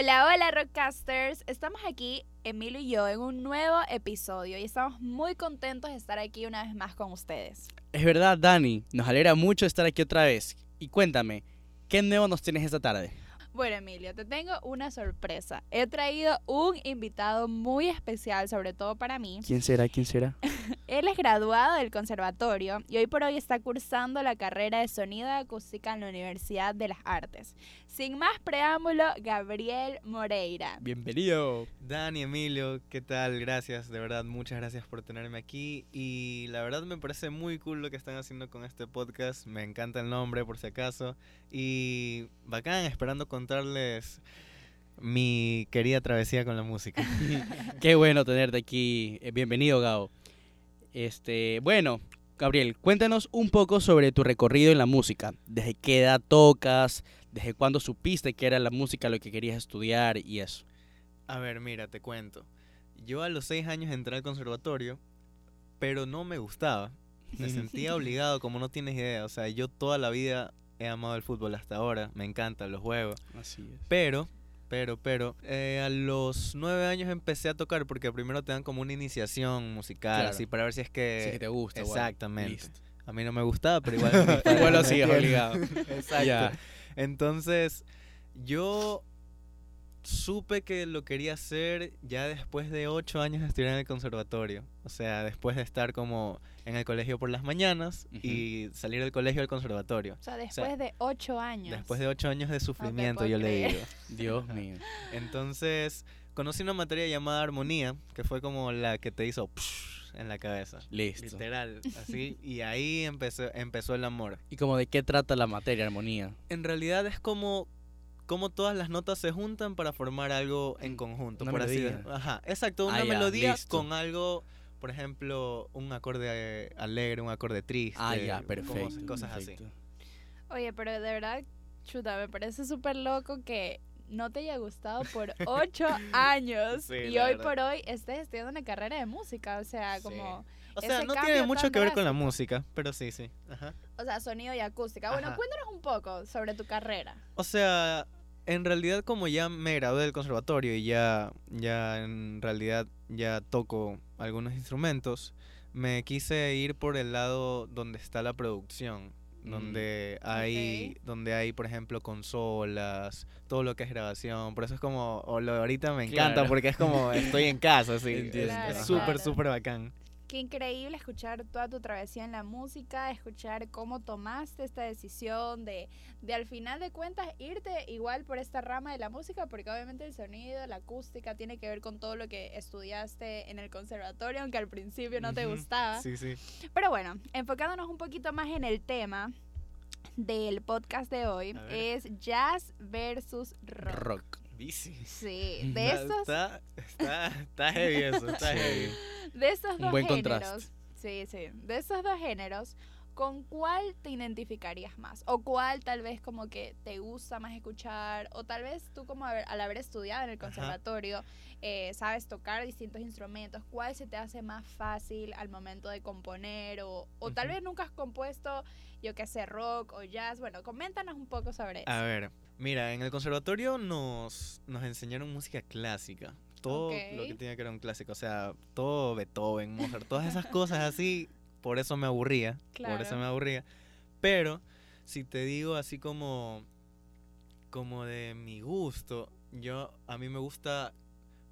Hola, hola Rockcasters. Estamos aquí, Emilio y yo, en un nuevo episodio y estamos muy contentos de estar aquí una vez más con ustedes. Es verdad, Dani, nos alegra mucho estar aquí otra vez. Y cuéntame, ¿qué nuevo nos tienes esta tarde? Bueno, Emilio, te tengo una sorpresa. He traído un invitado muy especial, sobre todo para mí. ¿Quién será? ¿Quién será? Él es graduado del conservatorio y hoy por hoy está cursando la carrera de sonido y acústica en la Universidad de las Artes. Sin más preámbulo, Gabriel Moreira. Bienvenido. Dani, Emilio, ¿qué tal? Gracias, de verdad, muchas gracias por tenerme aquí. Y la verdad me parece muy cool lo que están haciendo con este podcast. Me encanta el nombre, por si acaso. Y bacán, esperando contarles mi querida travesía con la música. Qué bueno tenerte aquí. Eh, Bienvenido, Gao. Este, bueno, Gabriel, cuéntanos un poco sobre tu recorrido en la música. ¿Desde qué edad tocas? ¿Desde cuándo supiste que era la música lo que querías estudiar y eso? A ver, mira, te cuento. Yo a los seis años entré al conservatorio, pero no me gustaba. Me sentía obligado, como no tienes idea. O sea, yo toda la vida he amado el fútbol hasta ahora. Me encanta, los juegos. Así es. Pero, pero, pero, eh, a los nueve años empecé a tocar porque primero te dan como una iniciación musical, Claro. así para ver si es que... Que te gusta. igual. Exactamente. Listo. A mí no me gustaba, pero igual... Igual lo sigues obligado. Exacto. Ya. Entonces, yo supe que lo quería hacer ya después de ocho años de estudiar en el conservatorio. O sea, después de estar como en el colegio por las mañanas y salir del colegio al conservatorio. O sea, después de ocho años. Después de ocho años de sufrimiento, yo le digo. Dios mío. Entonces, conocí una materia llamada armonía, que fue como la que te hizo en la cabeza. Listo. Literal, así. Y ahí empezó, empezó el amor. ¿Y como de qué trata la materia, armonía? En realidad es como, como todas las notas se juntan para formar algo en Mm, conjunto. una por así melodía. de- Ajá, exacto, una Ah, melodía con algo, por ejemplo, un acorde alegre, un acorde triste. Ah, ya, perfecto. Cosas perfecto. Oye, pero de verdad, chuta, me parece súper loco que no te haya gustado por ocho años Sí, y hoy verdad. por hoy estés estudiando una carrera de música. O sea, Sí. como, O sea, no tiene mucho que ver con la música, pero sí, sí. Ajá. o sea, sonido y acústica. Bueno, Ajá. cuéntanos un poco sobre tu carrera. O sea, en realidad como ya me gradué del conservatorio y ya, ya en realidad ya toco algunos instrumentos, me quise ir por el lado donde está la producción, Mm. donde hay, donde hay, por ejemplo, consolas, todo lo que es grabación. Por eso es como, o lo de ahorita me encanta Claro. porque es como estoy en casa, así. Entiendo. Es súper, claro. súper bacán. Qué increíble escuchar toda tu travesía en la música, escuchar cómo tomaste esta decisión de, de al final de cuentas irte igual por esta rama de la música, porque obviamente el sonido, la acústica tiene que ver con todo lo que estudiaste en el conservatorio, aunque al principio no te gustaba. Sí, sí. Pero bueno, enfocándonos un poquito más en el tema del podcast de hoy, es jazz versus rock. Rock. Bici. Sí, de estos, Está, está, está heavy eso, está Sí. heavy. De estos Un dos buen géneros. contraste. Sí, sí. De esos dos géneros, ¿con cuál te identificarías más? ¿O cuál tal vez como que te gusta más escuchar? O tal vez tú como haber- al haber estudiado en el conservatorio, eh, sabes tocar distintos instrumentos, ¿cuál se te hace más fácil al momento de componer? O, o tal vez nunca has compuesto, yo qué sé, rock o jazz. Bueno, coméntanos un poco sobre eso. A ver, mira, en el conservatorio nos, nos enseñaron música clásica. Todo lo que tenía que ver un clásico. O sea, todo Beethoven, Mozart, todas esas cosas así. Por eso me aburría. Por eso me aburría. Pero, si te digo así como. Como de mi gusto, yo. A mí me gusta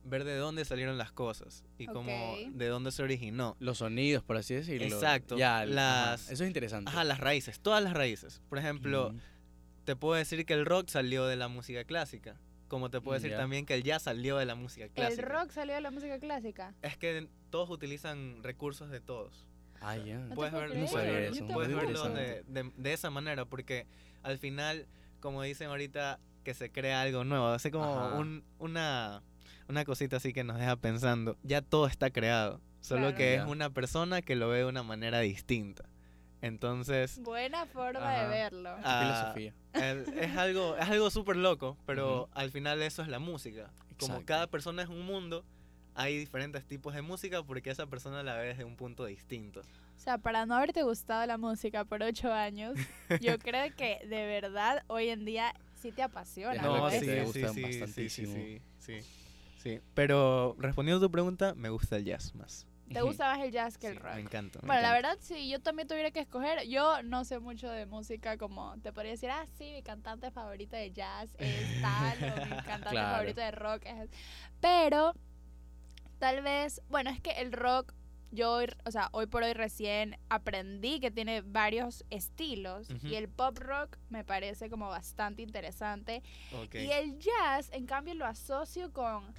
ver de dónde salieron las cosas. Y como de dónde se originó. Los sonidos, por así decirlo. Exacto, Ya, ajá, Eso es interesante. Ajá, las raíces, todas las raíces. Por ejemplo, Mm. te puedo decir que el rock salió de la música clásica. Como te puedo decir también que el jazz salió de la música clásica. ¿El rock salió de la música clásica? Es que todos utilizan recursos de todos. Ah, ya. Puedes ver, no sabía puedes, verlo de, interesante. de- de esa manera, porque al final, como dicen ahorita, que se crea algo nuevo, así como un- una, una cosita así que nos deja pensando, ya todo está creado, solo Claro. que es una persona que lo ve de una manera distinta. Entonces, Buena forma de Ajá. verlo. Ah, Filosofía. el- es algo es algo súper loco, pero al final eso es la música. Como Exacto. cada persona es un mundo, hay diferentes tipos de música porque esa persona la ve desde un punto distinto. O sea, para no haberte gustado la música por ocho años, yo creo que de verdad hoy en día sí te apasiona. No, ¿no? sí, Es- te sí, gustan sí, sí, bastantísimo. Sí, sí, sí, sí. Pero respondiendo a tu pregunta, me gusta el jazz más. ¿Te gusta más el jazz que el Sí, rock? Me encanta. me Bueno, la encanta. verdad, si yo también tuviera que escoger, yo no sé mucho de música, como te podría decir, ah, sí, mi cantante favorito de jazz es tal, o mi cantante Claro. favorito de rock es... Pero, tal vez, bueno, es que el rock, yo, hoy- o sea, hoy por hoy recién aprendí que tiene varios estilos, Ujú. y el pop rock me parece como bastante interesante, Ok. y el jazz, en cambio, lo asocio con...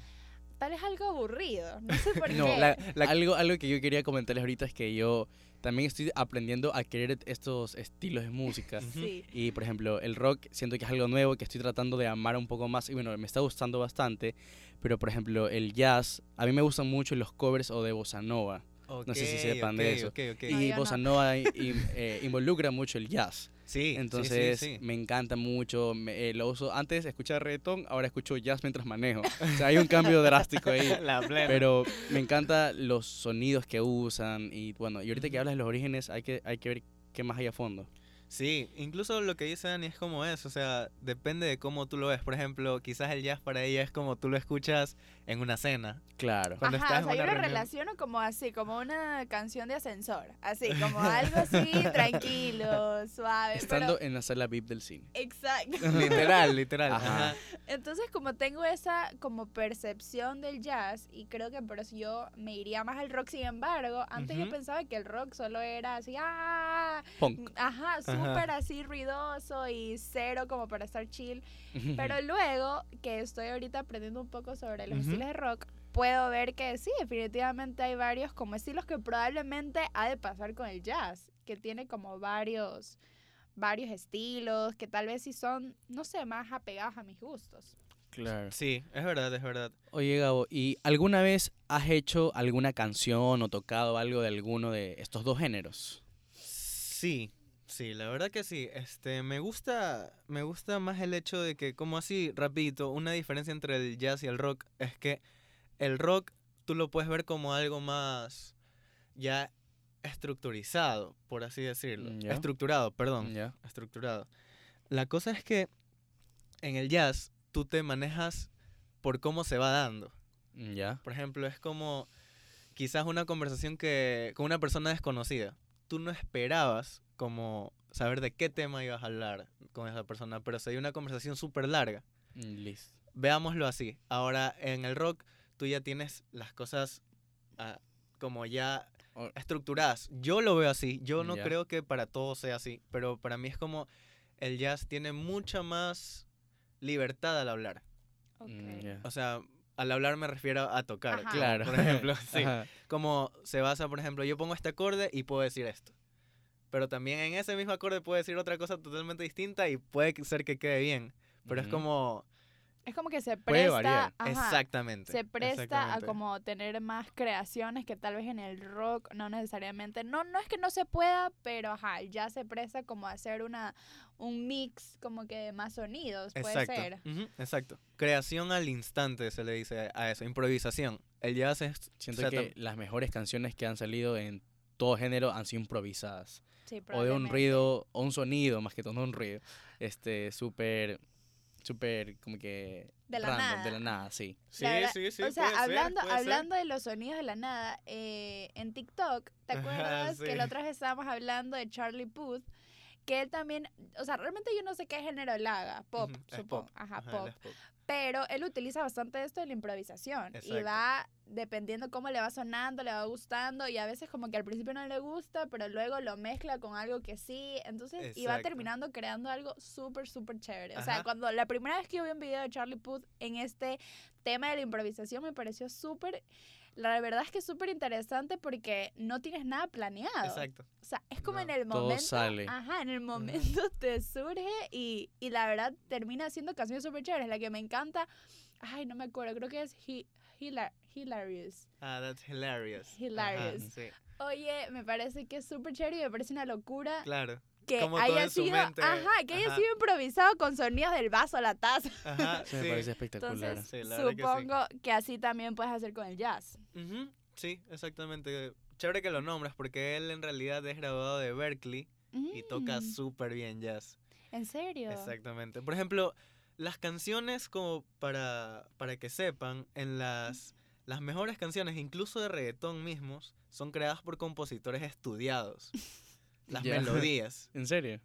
Tal vez algo aburrido, no sé por No, qué. la- algo, algo que yo quería comentarles ahorita es que yo también estoy aprendiendo a querer estos estilos de música. Sí. Y por ejemplo, el rock siento que es algo nuevo que estoy tratando de amar un poco más y bueno, me está gustando bastante. Pero por ejemplo, el jazz, a mí me gustan mucho los covers o de bossa nova. No sé si sepan de eso. ok, ok. No, y yo bossa no. nova eh, involucra mucho el jazz. Sí, sí, Entonces sí, sí. me encanta mucho, me- eh, lo uso. Antes escuchaba reggaetón, ahora escucho jazz mientras manejo. O sea, hay un cambio drástico ahí. La plena. Pero me encanta los sonidos que usan y bueno, y ahorita que hablas de los orígenes hay que, hay que ver qué más hay a fondo. Sí, incluso lo que dice Dani es como es, o sea, depende de cómo tú lo ves. Por ejemplo, quizás el jazz para ella es como tú lo escuchas en una cena. Claro. Cuando Ajá, estás o sea, en yo una lo reunión. relaciono como así, como una canción de ascensor, así, como algo así, tranquilo, suave. Estando pero- en la sala VIP del cine. Exacto. literal, literal. Ajá. Ajá. Entonces, como tengo esa como percepción del jazz, y creo que por eso yo me iría más al rock, sin embargo, antes yo pensaba que el rock solo era así, ah, Punk. ajá, súper así ruidoso y cero como para estar chill. Pero luego que estoy ahorita aprendiendo un poco sobre los estilos de rock, puedo ver que sí, definitivamente hay varios como estilos que probablemente ha de pasar con el jazz, que tiene como varios varios estilos que tal vez sí son, no sé, más apegados a mis gustos. Claro. Sí, es verdad, es verdad. Oye, Gabo, ¿y alguna vez has hecho alguna canción o tocado algo de alguno de estos dos géneros? Sí, sí, la verdad que sí. Este, me gusta, me gusta más el hecho de que, como así, rapidito, una diferencia entre el jazz y el rock es que el rock tú lo puedes ver como algo más ya estructurizado, por así decirlo. Mm. Estructurado, perdón. Estructurado. La cosa es que en el jazz tú te manejas por cómo se va dando. Ya. Por ejemplo, es como quizás una conversación que con una persona desconocida. Tú no esperabas como saber de qué tema ibas a hablar con esa persona, pero se dio una conversación súper larga. Mm, Listo. Veámoslo así. Ahora, en el rock, tú ya tienes las cosas ah, como ya estructuradas. Yo lo veo así. Yo no Ya. creo que para todos sea así, pero para mí es como el jazz tiene mucha más libertad al hablar. Mm, ya. O sea, al hablar me refiero a tocar. Ajá. Claro. Por ejemplo, sí. Ajá. Como se basa, por ejemplo, yo pongo este acorde y puedo decir esto. Pero también en ese mismo acorde puedo decir otra cosa totalmente distinta y puede ser que quede bien. Pero es como... Es como que se Puede presta, ajá, exactamente. se presta a como tener más creaciones que tal vez en el rock no necesariamente, no, no es que no se pueda, pero ajá, ya se presta como a hacer una, un mix como que de más sonidos, puede Exacto. ser. ujú, exacto. Creación al instante se le dice a eso. Improvisación. El jazz es... Siento o sea, que las mejores canciones que han salido en todo género han sido improvisadas. Sí, O de un ruido, o un sonido, más que todo, no un ruido. Este, súper, súper, como que... De la random, nada. De la nada, sí. Sí, verdad- sí, sí. o sea, puede ser, hablando, ser. hablando de los sonidos de la nada, eh, en TikTok, ¿te acuerdas que la otra vez estábamos hablando de Charlie Puth? Que él también, o sea, realmente yo no sé qué género él haga, pop, supongo, pop, ajá, Ajá, pop. Pero él utiliza bastante esto de la improvisación. Y va dependiendo cómo le va sonando, le va gustando. Y a veces como que al principio no le gusta, pero luego lo mezcla con algo que sí. Entonces, y va terminando creando algo súper, súper chévere. O sea, cuando la primera vez que yo vi un video de Charlie Puth en este tema de la improvisación me pareció súper... La verdad es que es súper interesante porque no tienes nada planeado. Exacto. O sea, es como No, en el todo momento. sale. Ajá, en el momento te surge y, y la verdad termina haciendo canciones súper chéveres. La que me encanta, ay, no me acuerdo, creo que es Hila- Hilarious. Ah, that's hilarious. Ajá, Hilarious. sí, Oye, me parece que es súper chévere y me parece una locura claro. que como todo haya en su sido, mente, ajá, que haya ajá. sido improvisado con sonidos del vaso, la taza. Ajá, me parece espectacular. Entonces, Sí, la verdad que sí. supongo que, así también puedes hacer con el jazz. Sí, exactamente. Chévere que lo nombras porque él en realidad es graduado de Berkeley y toca Mm. súper bien jazz. ¿En serio? Exactamente. Por ejemplo, las canciones, como para, para que sepan, en las, las mejores canciones, incluso de reggaetón mismos, son creadas por compositores estudiados. Las melodías, ¿En serio?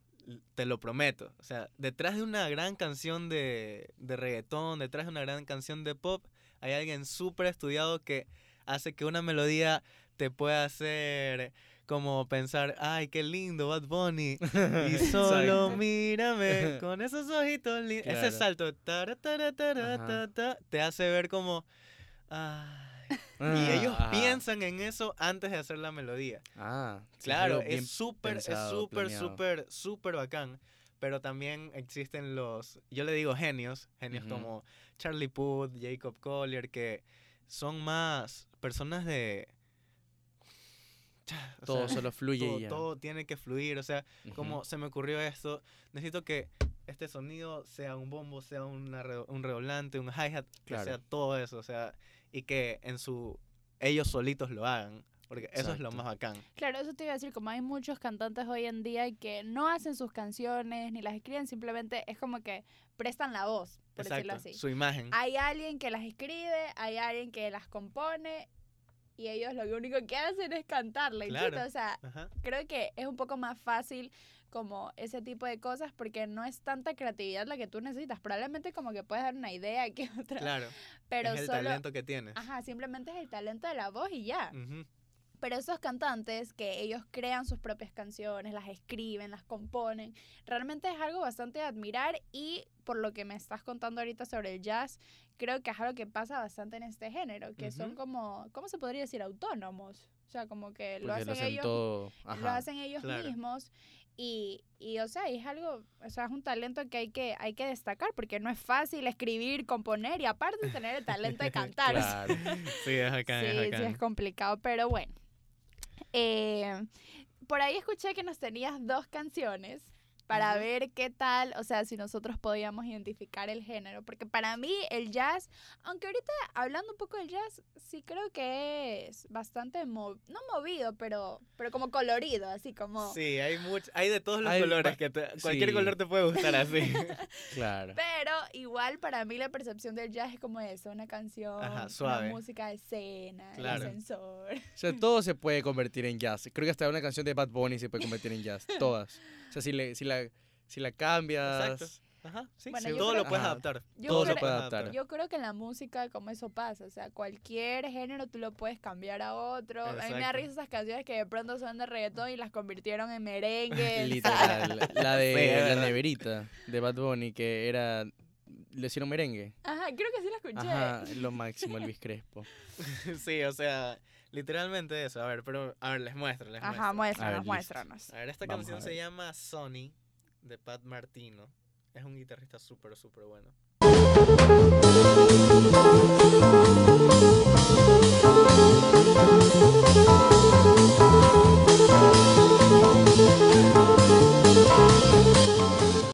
te lo prometo. O sea, detrás de una gran canción de, de reggaetón, detrás de una gran canción de pop, hay alguien súper estudiado que hace que una melodía te pueda hacer como pensar, ay, qué lindo, Bad Bunny. Y solo mírame con esos ojitos lindos. Ese salto te hace ver como... ay. y Ah, ellos ajá. piensan en eso antes de hacer la melodía. Ah, Claro, es súper, es súper, súper, súper bacán. Pero también existen los, yo le digo genios, genios como Charlie Puth, Jacob Collier, que son más personas de... o Todo sea, solo fluye todo, y ya. todo tiene que fluir, o sea, como se me ocurrió esto, necesito que este sonido sea un bombo, sea una re- un redoblante, un hi-hat, que Claro. sea todo eso, o sea, y que en su ellos solitos lo hagan, porque eso es lo Exacto. más bacán. Claro, eso te iba a decir, como hay muchos cantantes hoy en día que no hacen sus canciones ni las escriben, simplemente es como que prestan la voz, por decirlo Exacto, así. su imagen. Hay alguien que las escribe, hay alguien que las compone y ellos lo único que hacen es cantarla. Claro. O sea, Ajá. creo que es un poco más fácil como ese tipo de cosas porque no es tanta creatividad la que tú necesitas. Probablemente como que puedes dar una idea que otra, Claro, pero es el solo... talento que tienes. Ajá, simplemente es el talento de la voz y ya. Ujú. Pero esos cantantes que ellos crean sus propias canciones, las escriben, las componen, realmente es algo bastante de admirar y por lo que me estás contando ahorita sobre el jazz, creo que es algo que pasa bastante en este género, que son Ujú. como, ¿cómo se podría decir? Autónomos. O sea, como que lo hacen, lo hacen ellos, todo. lo hacen ellos Claro. mismos y, y, o sea, es algo, o sea, es un talento que hay que, hay que destacar porque no es fácil escribir, componer y aparte tener el talento de cantar. Claro. Sí, es bacán, Sí, es sí, bacán. es complicado, pero bueno. Eh, por ahí escuché que nos tenías dos canciones para ver qué tal, o sea, si nosotros podíamos identificar el género, porque para mí el jazz, aunque ahorita hablando un poco del jazz, sí creo que es bastante, mo- no movido, pero, pero como colorido, así como... Sí, hay mucho, hay de todos los Hay colores que te- cualquier sí. color te puede gustar así. Claro. Pero igual para mí la percepción del jazz es como eso, una canción, Ajá, suave. una música de escena, Claro. el ascensor. O sea, todo se puede convertir en jazz. Creo que hasta una canción de Bad Bunny se puede convertir en jazz. Todas. O sea, si, le, si, la, si la cambias. Exacto. Ajá, sí, Bueno, sí, todo creo- lo puedes Ajá. adaptar. Yo Todo se creo- puede adaptar. Yo creo que en la música como eso pasa, o sea, cualquier género tú lo puedes cambiar a otro. A mí me da risa esas canciones que de pronto son de reggaetón y las convirtieron en merengue. Literal. La de Sí, la neverita de Bad Bunny, que era. Le hicieron merengue. Ajá, creo que sí la escuché. Ajá, lo máximo, Elvis Crespo. sí, o sea, literalmente eso. A ver, pero, a ver, les muestro, les Ajá, muestro. A ver, muéstranos, muéstranos. A ver, esta Vamos canción se llama Sonny, de Pat Martino. Es un guitarrista súper, súper bueno.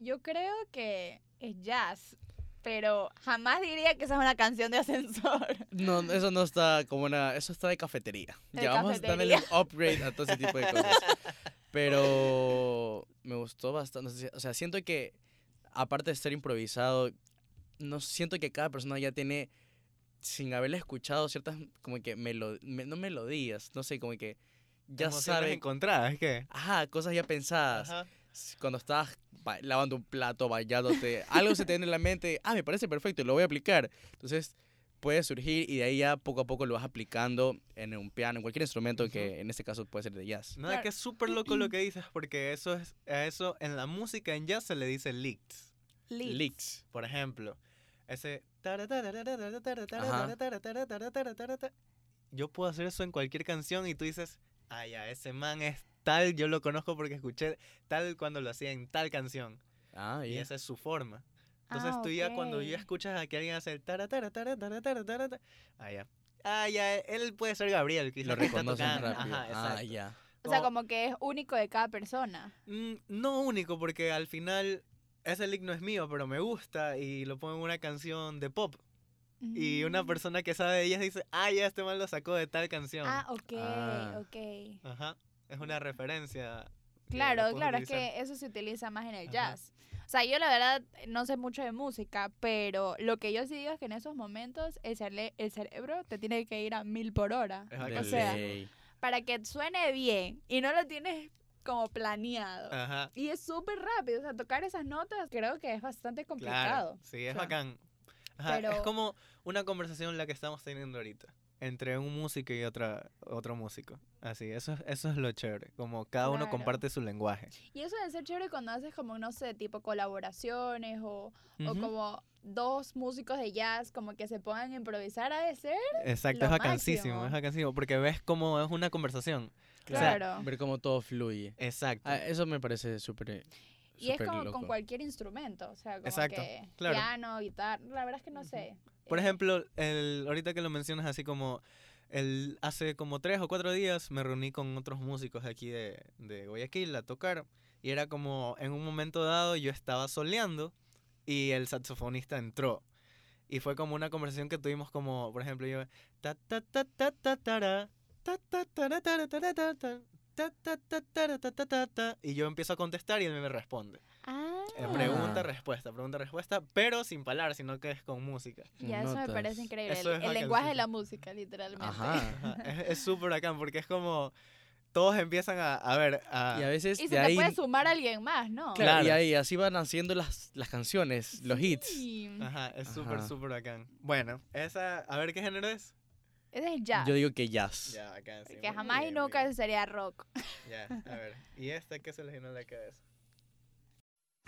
Yo creo que es jazz, pero jamás diría que esa es una canción de ascensor. No, eso no está como una. Eso está de cafetería. De ya vamos a darle un upgrade a todo ese tipo de cosas. Pero me gustó bastante. o sea, O sea, siento que, aparte de ser improvisado, no siento que cada persona ya tiene, sin haberle escuchado ciertas, como que, melo, me- no melodías, no sé, como que ya Emociones sabe. encontradas, ¿qué? Ajá, cosas ya pensadas. Ajá. Cuando estás ba- lavando un plato, bañándote, algo se te viene en la mente, ah, me parece perfecto, lo voy a aplicar. Entonces puede surgir y de ahí ya poco a poco lo vas aplicando en un piano, en cualquier instrumento que en este caso puede ser de jazz. Claro. que es súper loco lo que dices, porque eso es, a eso en la música en jazz se le dice licks. Licks. Por ejemplo, ese... Yo puedo hacer eso en cualquier canción y tú dices, ah, ya, ese man es tal, yo lo conozco porque escuché tal cuando lo hacía en tal canción. Ah, Y ya. esa es su forma. Entonces Ah, tú ya cuando ya escuchas a que alguien hace el tara, tara, tara, tara, tara, tara, tara, ah, ya. Ah, ya, él puede ser Gabriel, que Lo tocando. rápido. Ajá, ah, ya. O sea, como que es único de cada persona. Mm, No único, porque al final ese lick no es mío, pero me gusta y lo pongo en una canción de pop. Y una Mm. persona que sabe de ellas dice, ah, ya este man lo sacó de tal canción. Ah, ok, Ah. ok. Ajá. Es una referencia Claro, claro, es utilizar. que eso se utiliza más en el Ajá. jazz. O sea, yo la verdad no sé mucho de música, pero lo que yo sí digo es que en esos momentos el, cere- el cerebro te tiene que ir a mil por hora. Es De O sea, para que suene bien y no lo tienes como planeado. Ajá. Y es súper rápido, o sea, tocar esas notas creo que es bastante complicado. Claro, sí, es O sea, bacán. Ajá, Es pero- como una conversación la que estamos teniendo ahorita. Entre un músico y otra, otro músico. Así, eso, es- eso es lo chévere. Como cada uno Claro. comparte su lenguaje. Y eso debe ser chévere cuando haces como, no sé, tipo colaboraciones o, o Ujú. como dos músicos de jazz como que se pongan a improvisar a de ser. Exacto, lo es vacancísimo, máximo. es vacancísimo. Porque ves cómo es una conversación. Claro, Claro. ver cómo todo fluye. Exacto. Ah, eso me parece súper Y es como loco. con cualquier instrumento, o sea, como Exacto, que claro. piano, guitarra, la verdad es que no Ujú. sé. Por Eh, ejemplo, el, ahorita que lo mencionas así como el, hace como tres o cuatro días me reuní con otros músicos aquí de, de Guayaquil a tocar y era como en un momento dado yo estaba soleando y el saxofonista entró y fue como una conversación que tuvimos como, por ejemplo, yo y yo empiezo a contestar y él me responde. Ah, Eh, pregunta, respuesta, pregunta, respuesta, pero sin palabras, sino que es con música. ya eso me notas. parece increíble. Eso el es el lenguaje de la música, literalmente. Ajá. Ajá, Es súper bacán porque es como todos empiezan a, a ver, a, Y a veces Y de se te ahí, puede sumar a alguien más, ¿no? claro, y ahí así van haciendo las, las canciones, los hits. Sí. ajá, es súper, súper bacán. Bueno, esa, a ver qué género es. Ese es jazz. Yo digo que jazz. Ya, acá sí, que jamás y bien, muy nunca sería rock. Ya, a ver. ¿Y esta qué se le llenó la cabeza?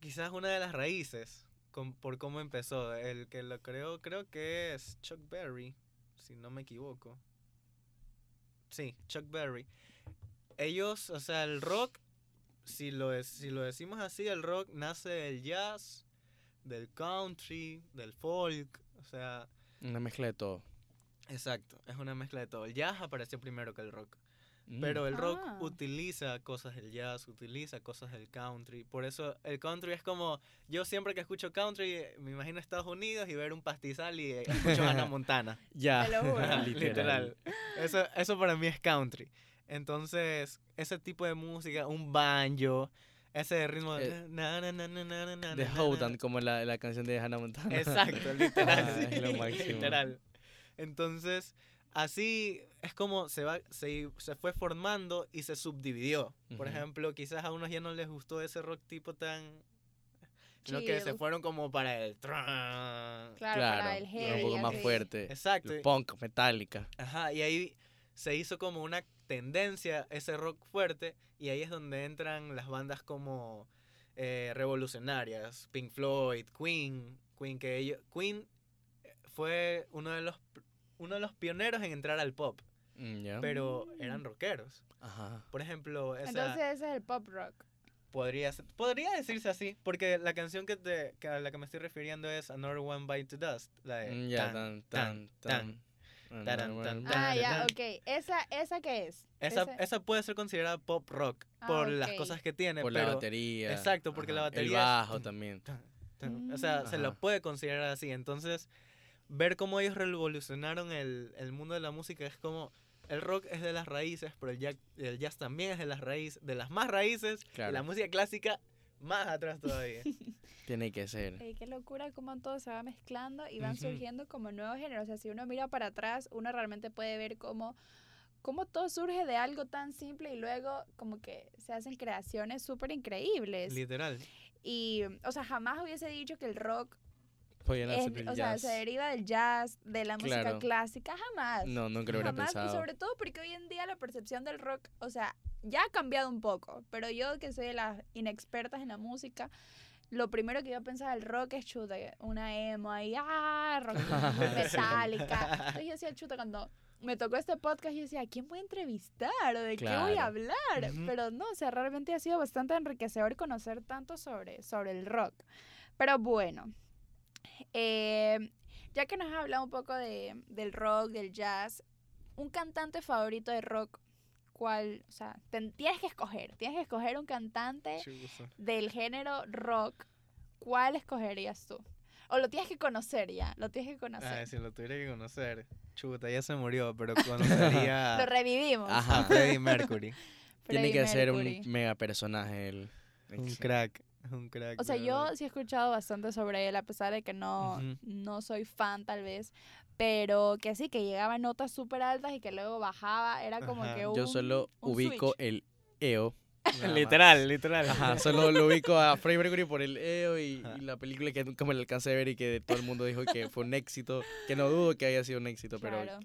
quizás una de las raíces con- por cómo empezó. El que lo creó creo que es Chuck Berry, si no me equivoco. Sí, Chuck Berry. Ellos, o sea, el rock, si lo, si lo decimos así, el rock nace del jazz, del country, del folk, o sea, Una mezcla de todo. exacto, es una mezcla de todo. El jazz apareció primero que el rock. Mm. Pero el rock Ah. utiliza cosas del jazz, utiliza cosas del country. Por eso el country es como, yo siempre que escucho country, eh, me imagino Estados Unidos y ver un pastizal y eh, escucho Hannah Montana. ya, juro. Literal. Eso, eso para mí es country. Entonces, ese tipo de música, un banjo, ese ritmo de... Eh, na, na, na, na, na, na, na, De como la, la canción de Hannah Montana. Exacto, literal. Ah, es lo máximo. literal. Entonces, así es como se, va, se, se fue formando y se subdividió. Por ejemplo, quizás a unos ya no les gustó ese rock tipo tan... Sino que se fueron como para el... Claro, Claro, para el un heavy. poco más fuerte. Exacto. El punk, metálica. Ajá, y ahí se hizo como una tendencia ese rock fuerte y ahí es donde entran las bandas como eh, revolucionarias, Pink Floyd, Queen, Queen que ellos, Queen eh, fue uno de los uno de los pioneros en entrar al pop, Mm, ¿ya? pero eran rockeros. Ajá. Por ejemplo, esa Entonces ese es el pop rock. podría ser- podría decirse así, porque la canción que te que a la que me estoy refiriendo es Another One Bite to Dust, la de Mm, Ya, tan, tan, tan, tan. taran, tan, Ah, ya, tan. ok. ¿Esa, esa qué es? Esa, esa puede ser considerada pop rock Ah, por las ok. cosas que tiene, Por la pero batería. exacto, porque la ajá, batería El es- bajo también. tan, tan, o sea, se lo Ajá. puede considerar así. Entonces, ver cómo ellos revolucionaron el, el mundo de la música es como el rock es de las raíces, pero el jazz, el jazz también es de las raíces, de las más raíces, y la música clásica más atrás todavía. Tiene que ser. Ey, qué locura cómo todo se va mezclando y van surgiendo como nuevos géneros. O sea, si uno mira para atrás, uno realmente puede ver cómo, cómo todo surge de algo tan simple y luego como que se hacen creaciones súper increíbles. Literal. Y, o sea, jamás hubiese dicho que el rock, Podían es- hacer el o sea, jazz. se deriva del jazz, de la música Claro. clásica, jamás. No, nunca lo hubiera Jamás, y pensado. sobre todo porque hoy en día la percepción del rock, o sea, ya ha cambiado un poco, pero yo que soy de las inexpertas en la música, lo primero que yo pensaba del rock es chuta, una emo ahí, ah, rock metálica. Entonces yo decía chuta cuando me tocó este podcast y yo decía, ¿a quién voy a entrevistar? ¿O de qué voy Claro. a hablar? Pero no, o sea, realmente ha sido bastante enriquecedor conocer tanto sobre, sobre el rock. Pero bueno, eh, ya que nos has hablado un poco de, del rock, del jazz, un cantante favorito de rock, ¿cuál? O sea, ten- tienes que escoger, tienes que escoger un cantante del género rock, ¿cuál escogerías tú? O lo tienes que conocer ya, lo tienes que conocer. Ah, si lo tuviera que conocer. Chuta, ya se murió, pero conocería Lo revivimos. Ajá. a Freddie Mercury. Tiene Freddie que ser un mega personaje. El, Un Exacto. Un crack. O sea, yo sí he escuchado bastante sobre él, a pesar de que no, no soy fan tal vez, pero que sí, que llegaba a notas súper altas y que luego bajaba, era como Ajá. que un Yo solo un ubico switch. el EO. nada más. literal, literal. Ajá, solo lo ubico a Freddie Mercury por el EO y, la película que nunca me la alcancé a ver y que todo el mundo dijo que fue un éxito, que no dudo que haya sido un éxito, pero Claro.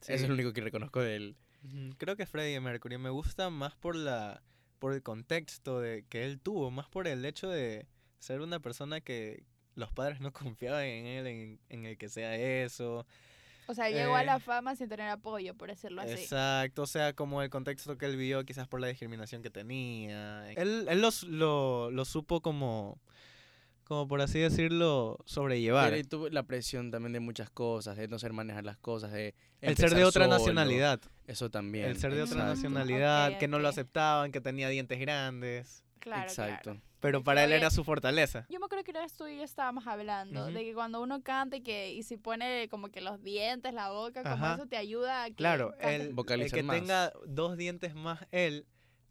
Sí. eso es lo único que reconozco de él. Creo que Freddie Mercury me gusta más por la por el contexto de que él tuvo, más por el hecho de ser una persona que los padres no confiaban en él, en, en el que sea eso. O sea, llegó a Eh, la fama sin tener apoyo, por decirlo así. Exacto, o sea, como el contexto que él vivió, quizás por la discriminación que tenía. Él, él los- lo, lo supo como, como por así decirlo, sobrellevar. Pero y tuvo la presión también de muchas cosas, de no ser manejar las cosas, de El ser de otra solo, nacionalidad. Eso también. El ser de otra Exacto. nacionalidad, Ok, que no lo aceptaban, que tenía dientes grandes. Claro, Exacto. claro. Pero para él era su fortaleza. Yo me acuerdo que una vez tú y yo estábamos hablando Ujú. de que cuando uno canta y que y si pone como que los dientes, la boca, como Ajá. eso te ayuda a que Claro, el, el que más. tenga dos dientes más él.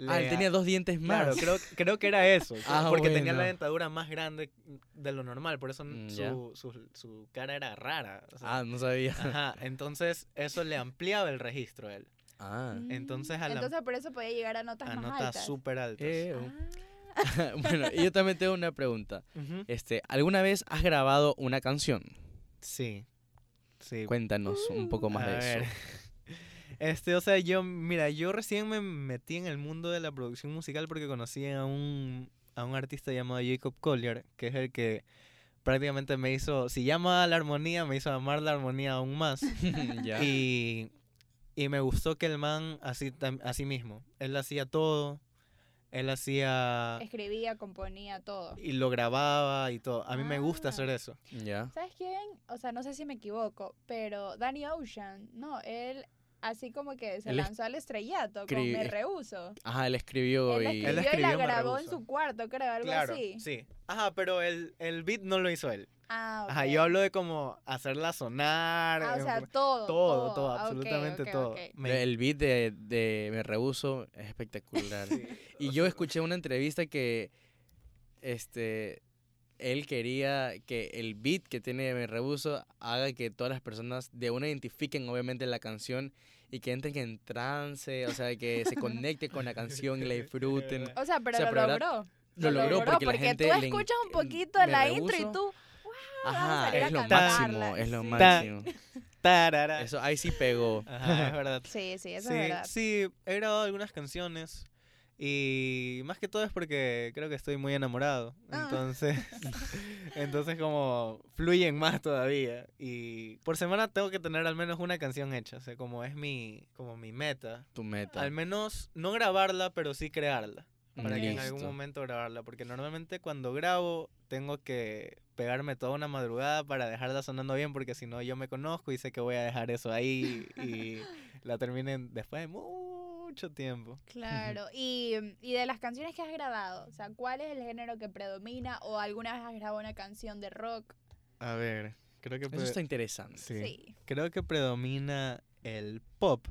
Ah, él tenía dos dientes más. Claro, creo, creo que era eso. Ah, porque tenía la dentadura más grande de lo normal. Por eso Mm, su, su, su cara era rara. o sea, Ah, no sabía. Ajá, entonces eso le ampliaba el registro a él. Ah. entonces a la- Entonces por eso podía llegar a notas A más notas altas. súper altas. Eh, Ah. bueno, y yo también tengo una pregunta. Este, ¿alguna vez has grabado una canción? Sí. Sí. Cuéntanos un poco más A de ver. eso. Este, o sea, yo, mira, yo recién me metí en el mundo de la producción musical porque conocí a un, a un artista llamado Jacob Collier, que es el que prácticamente me hizo, si llama a la armonía, me hizo amar la armonía aún más. ya. Y, y me gustó que el man, así, tam- así mismo, él hacía todo, él hacía Escribía, componía, todo. y lo grababa y todo. A mí me gusta Ah. hacer eso. ya. ¿Sabes quién? O sea, no sé si me equivoco, pero Danny Ocean, no, él así como que se Él es- lanzó al estrellato con Me Rehuso. Ajá, él escribió Él y... escribió, y la grabó en su cuarto, creo, algo Claro, así. sí. Ajá, pero el, el beat no lo hizo él. Ah, Ajá, yo hablo de como hacerla sonar. Ah, o sea, todo. todo, todo, Ah, absolutamente todo. Me- El beat de, de Me Rehuso es espectacular. sí, Y yo escuché una entrevista que este él quería que el beat que tiene Me Rehuso haga que todas las personas de una identifiquen obviamente la canción y que entren en trance, o sea, que se conecten con la canción y la disfruten. O sea, pero O sea, lo pero era- logró. Lo logró porque, la gente tú escuchas un poquito de la intro y tú, Ajá, a es lo cantarla. máximo, es lo Sí. máximo. tarara. Eso ahí sí pegó. Ajá, es verdad. Sí, sí, eso sí, es verdad. sí, he grabado algunas canciones y más que todo es porque creo que estoy muy enamorado. Ah. Entonces, entonces como fluyen más todavía y por semana tengo que tener al menos una canción hecha, o sea, como es mi como mi meta. Tu meta. Al menos no grabarla, pero sí crearla. Para que en algún momento grabarla, porque normalmente cuando grabo tengo que pegarme toda una madrugada para dejarla sonando bien, porque si no yo me conozco y sé que voy a dejar eso ahí y la terminen después de mucho tiempo. Claro. Y, y de las canciones que has grabado, o sea, ¿cuál es el género que predomina? ¿O alguna vez has grabado una canción de rock? A ver, creo que Eso está interesante. sí, creo que predomina el pop,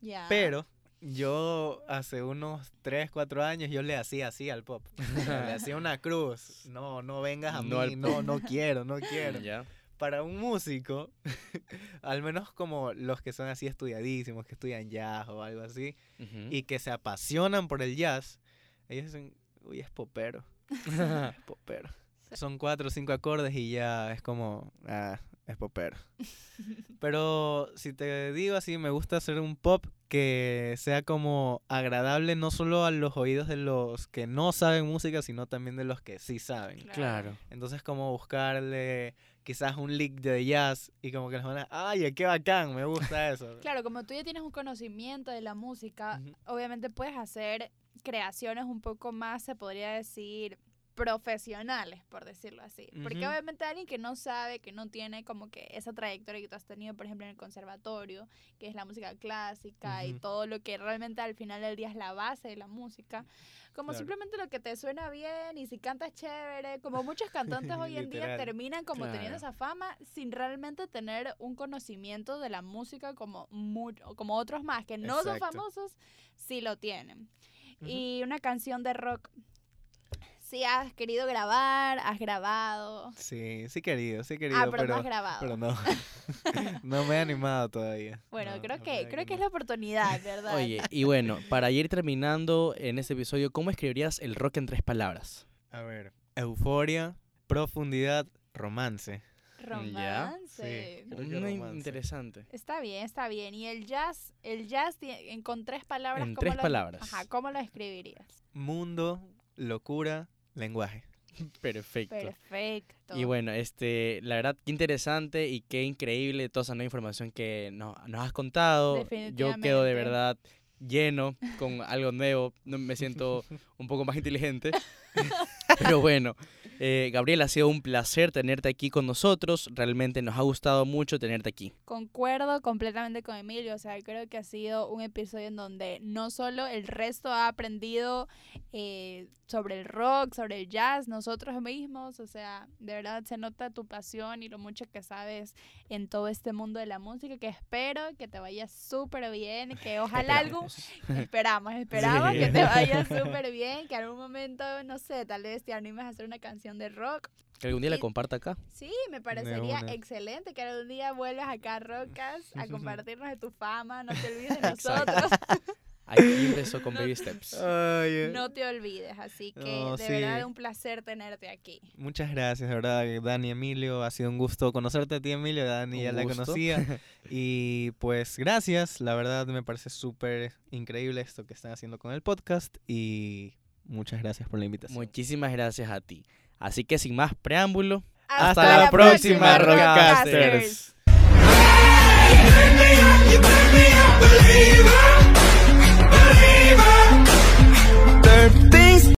Ya. pero yo hace unos 3, 4 años yo le hacía así al pop. Le hacía una cruz. No, no vengas a No al mí, no, no quiero, no quiero. Ya. Para un músico, al menos como los que son así estudiadísimos, que estudian jazz o algo así, y que se apasionan por el jazz, ellos dicen, uy, es popero, es popero. son cuatro o cinco acordes y ya es como, ah, es popero. Pero si te digo así, me gusta hacer un pop que sea como agradable no solo a los oídos de los que no saben música, sino también de los que sí saben. Claro. Entonces como buscarle quizás un lick de jazz y como que les van a, ay, qué bacán, me gusta eso. Claro, como tú ya tienes un conocimiento de la música, obviamente puedes hacer creaciones un poco más, se podría decir, profesionales, por decirlo así. Porque Ujú. obviamente alguien que no sabe, que no tiene como que esa trayectoria que tú has tenido, por ejemplo, en el conservatorio, que es la música clásica y Ujú. todo lo que realmente al final del día es la base de la música, como Claro. simplemente lo que te suena bien y si cantas chévere, como muchos cantantes hoy en día terminan como teniendo Claro. esa fama sin realmente tener un conocimiento de la música como, mu- como otros más que no son Exacto. famosos, sí lo tienen. Ujú. Y una canción de rock, si has querido grabar, has grabado. Sí, sí querido, sí querido, ah, pero, pero, no has grabado. pero no. no me he animado todavía. Bueno, No, creo que creo que es la oportunidad, ¿verdad? Oye, y bueno, para ir terminando en este episodio, ¿cómo escribirías el rock en tres palabras? A ver, euforia, profundidad, romance. Romance. Creo que Muy romance. interesante. Está bien, está bien. Y el jazz, el jazz en- con tres palabras. En ¿cómo tres lo- palabras. Ajá, ¿cómo lo escribirías? Mundo, locura, lenguaje. Perfecto. Perfecto. Y bueno, este, la verdad, qué interesante y qué increíble toda esa nueva información que no- nos has contado. Yo quedo de verdad lleno con algo nuevo. No- Me siento un poco más inteligente. Pero bueno, eh, Gabriel, ha sido un placer tenerte aquí con nosotros. Realmente nos ha gustado mucho tenerte aquí. Concuerdo completamente con Emilio, o sea, creo que ha sido un episodio en donde no solo el resto ha aprendido eh, sobre el rock, sobre el jazz, nosotros mismos, o sea, de verdad se nota tu pasión y lo mucho que sabes en todo este mundo de la música, que espero que te vaya súper bien, que ojalá algún, esperamos, esperamos Sí. que te vaya súper bien, que algún momento, no sé, tal vez te animes a hacer una canción de rock Que algún día la Y- comparta acá. Sí, me parecería excelente que algún día vuelvas acá a Rocas a compartirnos de tu fama, no te olvides de nosotros, Aquí empezó con No- Baby Steps. Ay, no te olvides, así que No, de sí. verdad es un placer tenerte aquí. Muchas gracias, de verdad, Dani, Emilio. Ha sido un gusto conocerte a ti, Emilio. Dani ya Un la gusto. conocía. Y pues gracias, la verdad me parece súper increíble esto que están haciendo con el podcast. Y Muchas gracias por la invitación. Muchísimas gracias a ti. Así que sin más preámbulo, hasta, la, la, próxima, próxima Rockcasters. Rockcasters.